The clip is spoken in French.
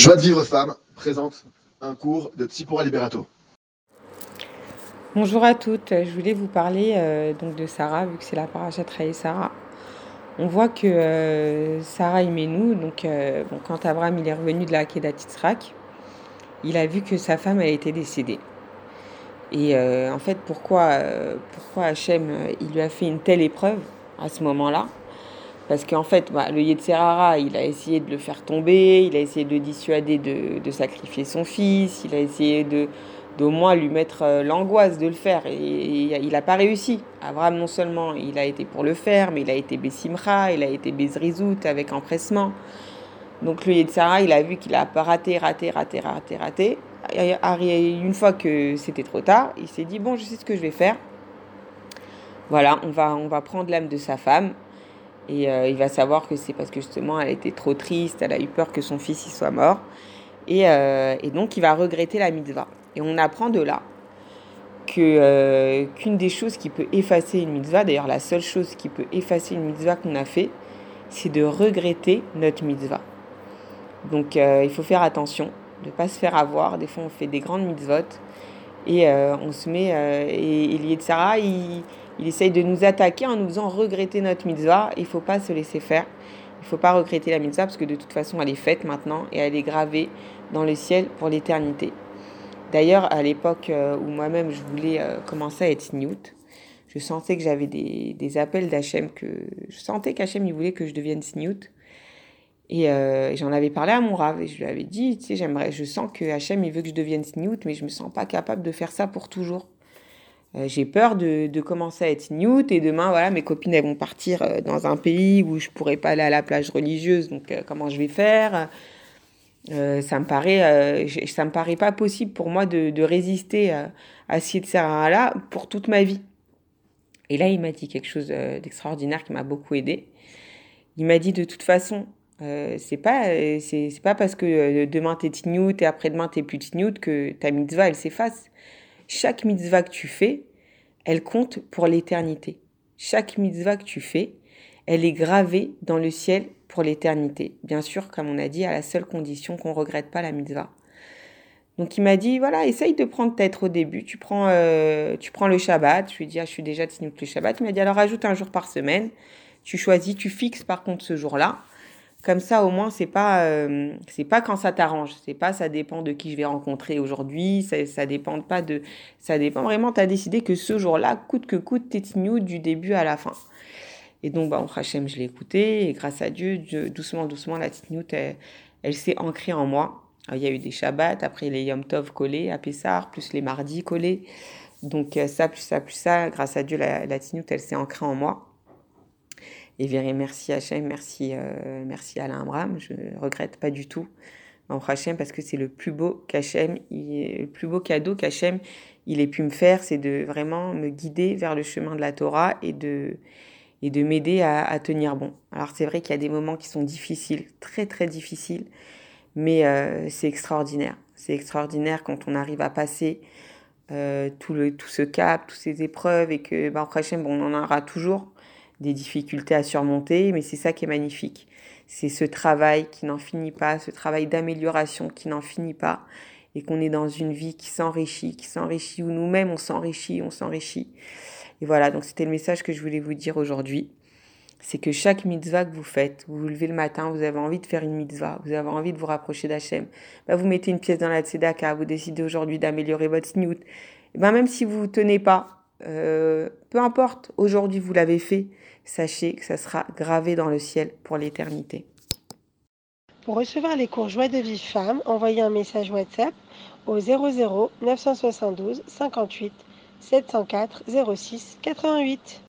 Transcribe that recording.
Joie de vivre femme présente un cours de Tsipora Liberato. Bonjour à toutes, je voulais vous parler euh, donc de Sarah, vu que c'est la parachat et Sarah. On voit que euh, Sarah nous donc euh, quand Abraham il est revenu de la Kedat Yitzhak, il a vu que sa femme elle était décédée. Et euh, en fait, pourquoi, pourquoi Hachem il lui a fait une telle épreuve à ce moment-là? Parce qu'en fait, bah, le Yetzerara, il a essayé de le faire tomber, il a essayé de le dissuader de, sacrifier son fils, il a essayé de, d'au moins lui mettre euh, l'angoisse de le faire. Et, il n'a pas réussi. Abraham, non seulement il a été pour le faire, mais il a été Bessimra, il a été Bezrizout avec empressement. Donc le Yetzara, il a vu qu'il a raté, raté, raté, raté, raté. Une fois que c'était trop tard, il s'est dit, bon, je sais ce que je vais faire. Voilà, on va, on va prendre l'âme de sa femme. Et euh, il va savoir que c'est parce que justement, elle était trop triste, elle a eu peur que son fils y soit mort. Et, euh, et donc, il va regretter la mitzvah. Et on apprend de là que euh, qu'une des choses qui peut effacer une mitzvah, d'ailleurs la seule chose qui peut effacer une mitzvah qu'on a fait, c'est de regretter notre mitzvah. Donc il faut faire attention, de ne pas se faire avoir. Des fois on fait des grandes mitzvot et on se met et, et Sarah, il, il essaye de nous attaquer en nous faisant regretter notre mitzvah. Il ne faut pas se laisser faire. Il ne faut pas regretter la mitzvah parce que de toute façon elle est faite maintenant et elle est gravée dans le ciel pour l'éternité. D'ailleurs, à l'époque euh, où moi-même je voulais euh, commencer à être Newt, je sentais que j'avais des, appels d'Hachem, que je sentais qu'Hachem voulait que je devienne Snoot. Et euh, j'en avais parlé à mon rave et je lui avais dit, tu sais, j'aimerais, je sens que Hachem il veut que je devienne Snoot, mais je me sens pas capable de faire ça pour toujours. Euh, j'ai peur de, de, commencer à être Newt et demain, voilà, mes copines elles vont partir dans un pays où je pourrais pas aller à la plage religieuse, donc comment je vais faire? Euh, ça me paraît, euh, ça me paraît pas possible pour moi de, de résister à, à cette là pour toute ma vie. Et là, il m'a dit quelque chose euh, d'extraordinaire qui m'a beaucoup aidé. Il m'a dit de toute façon, euh, c'est pas, pas parce que demain t'es tniout et après-demain t'es plus tniout que ta mitzvah elle s'efface. Chaque mitzvah que tu fais, elle compte pour l'éternité. Chaque mitzvah que tu fais, elle est gravée dans le ciel pour l'éternité. Bien sûr, comme on a dit, à la seule condition qu'on ne regrette pas la mitzvah. Donc il m'a dit, voilà, essaye de prendre peut-être au début, tu prends, euh, tu prends le Shabbat, je lui ai dit, ah, je suis déjà tinout le Shabbat, il m'a dit, alors ajoute un jour par semaine, tu choisis, tu fixes par contre ce jour-là, comme ça au moins c'est pas, euh, c'est pas quand ça t'arrange, c'est pas ça dépend de qui je vais rencontrer aujourd'hui, ça, ça dépend pas de, ça dépend vraiment, tu as décidé que ce jour-là, coûte que coûte, t'es tinout du début à la fin. Et donc, bah, Hachem, je l'ai écouté, et grâce à Dieu, doucement, doucement, la Titnout, elle, elle s'est ancrée en moi. il y a eu des Shabbats, après les Yom Tov collés à Pessar, plus les mardis collés. Donc, euh, ça, plus ça, plus ça, grâce à Dieu, la, la elle s'est ancrée en moi. Et verrez, merci Hachem, merci, euh, merci Alain Abraham, je regrette pas du tout. Hachem, parce que c'est le plus beau le plus beau cadeau qu'Hachem, il ait pu me faire, c'est de vraiment me guider vers le chemin de la Torah et de, et de m'aider à, tenir bon. Alors c'est vrai qu'il y a des moments qui sont difficiles, très très difficiles, mais euh, c'est extraordinaire. C'est extraordinaire quand on arrive à passer euh, tout, le, tout ce cap, toutes ces épreuves et que, bah, bon, on en aura toujours des difficultés à surmonter, mais c'est ça qui est magnifique. C'est ce travail qui n'en finit pas, ce travail d'amélioration qui n'en finit pas, et qu'on est dans une vie qui s'enrichit, qui s'enrichit, où nous-mêmes on s'enrichit, on s'enrichit. Et voilà, donc c'était le message que je voulais vous dire aujourd'hui. C'est que chaque mitzvah que vous faites, vous vous levez le matin, vous avez envie de faire une mitzvah, vous avez envie de vous rapprocher d'Hachem, bah vous mettez une pièce dans la tzedaka, vous décidez aujourd'hui d'améliorer votre snoot. Ben même si vous ne tenez pas, euh, peu importe, aujourd'hui vous l'avez fait, sachez que ça sera gravé dans le ciel pour l'éternité. Pour recevoir les cours Joie de vie femme, envoyez un message WhatsApp au 00 972 58 704 06 88.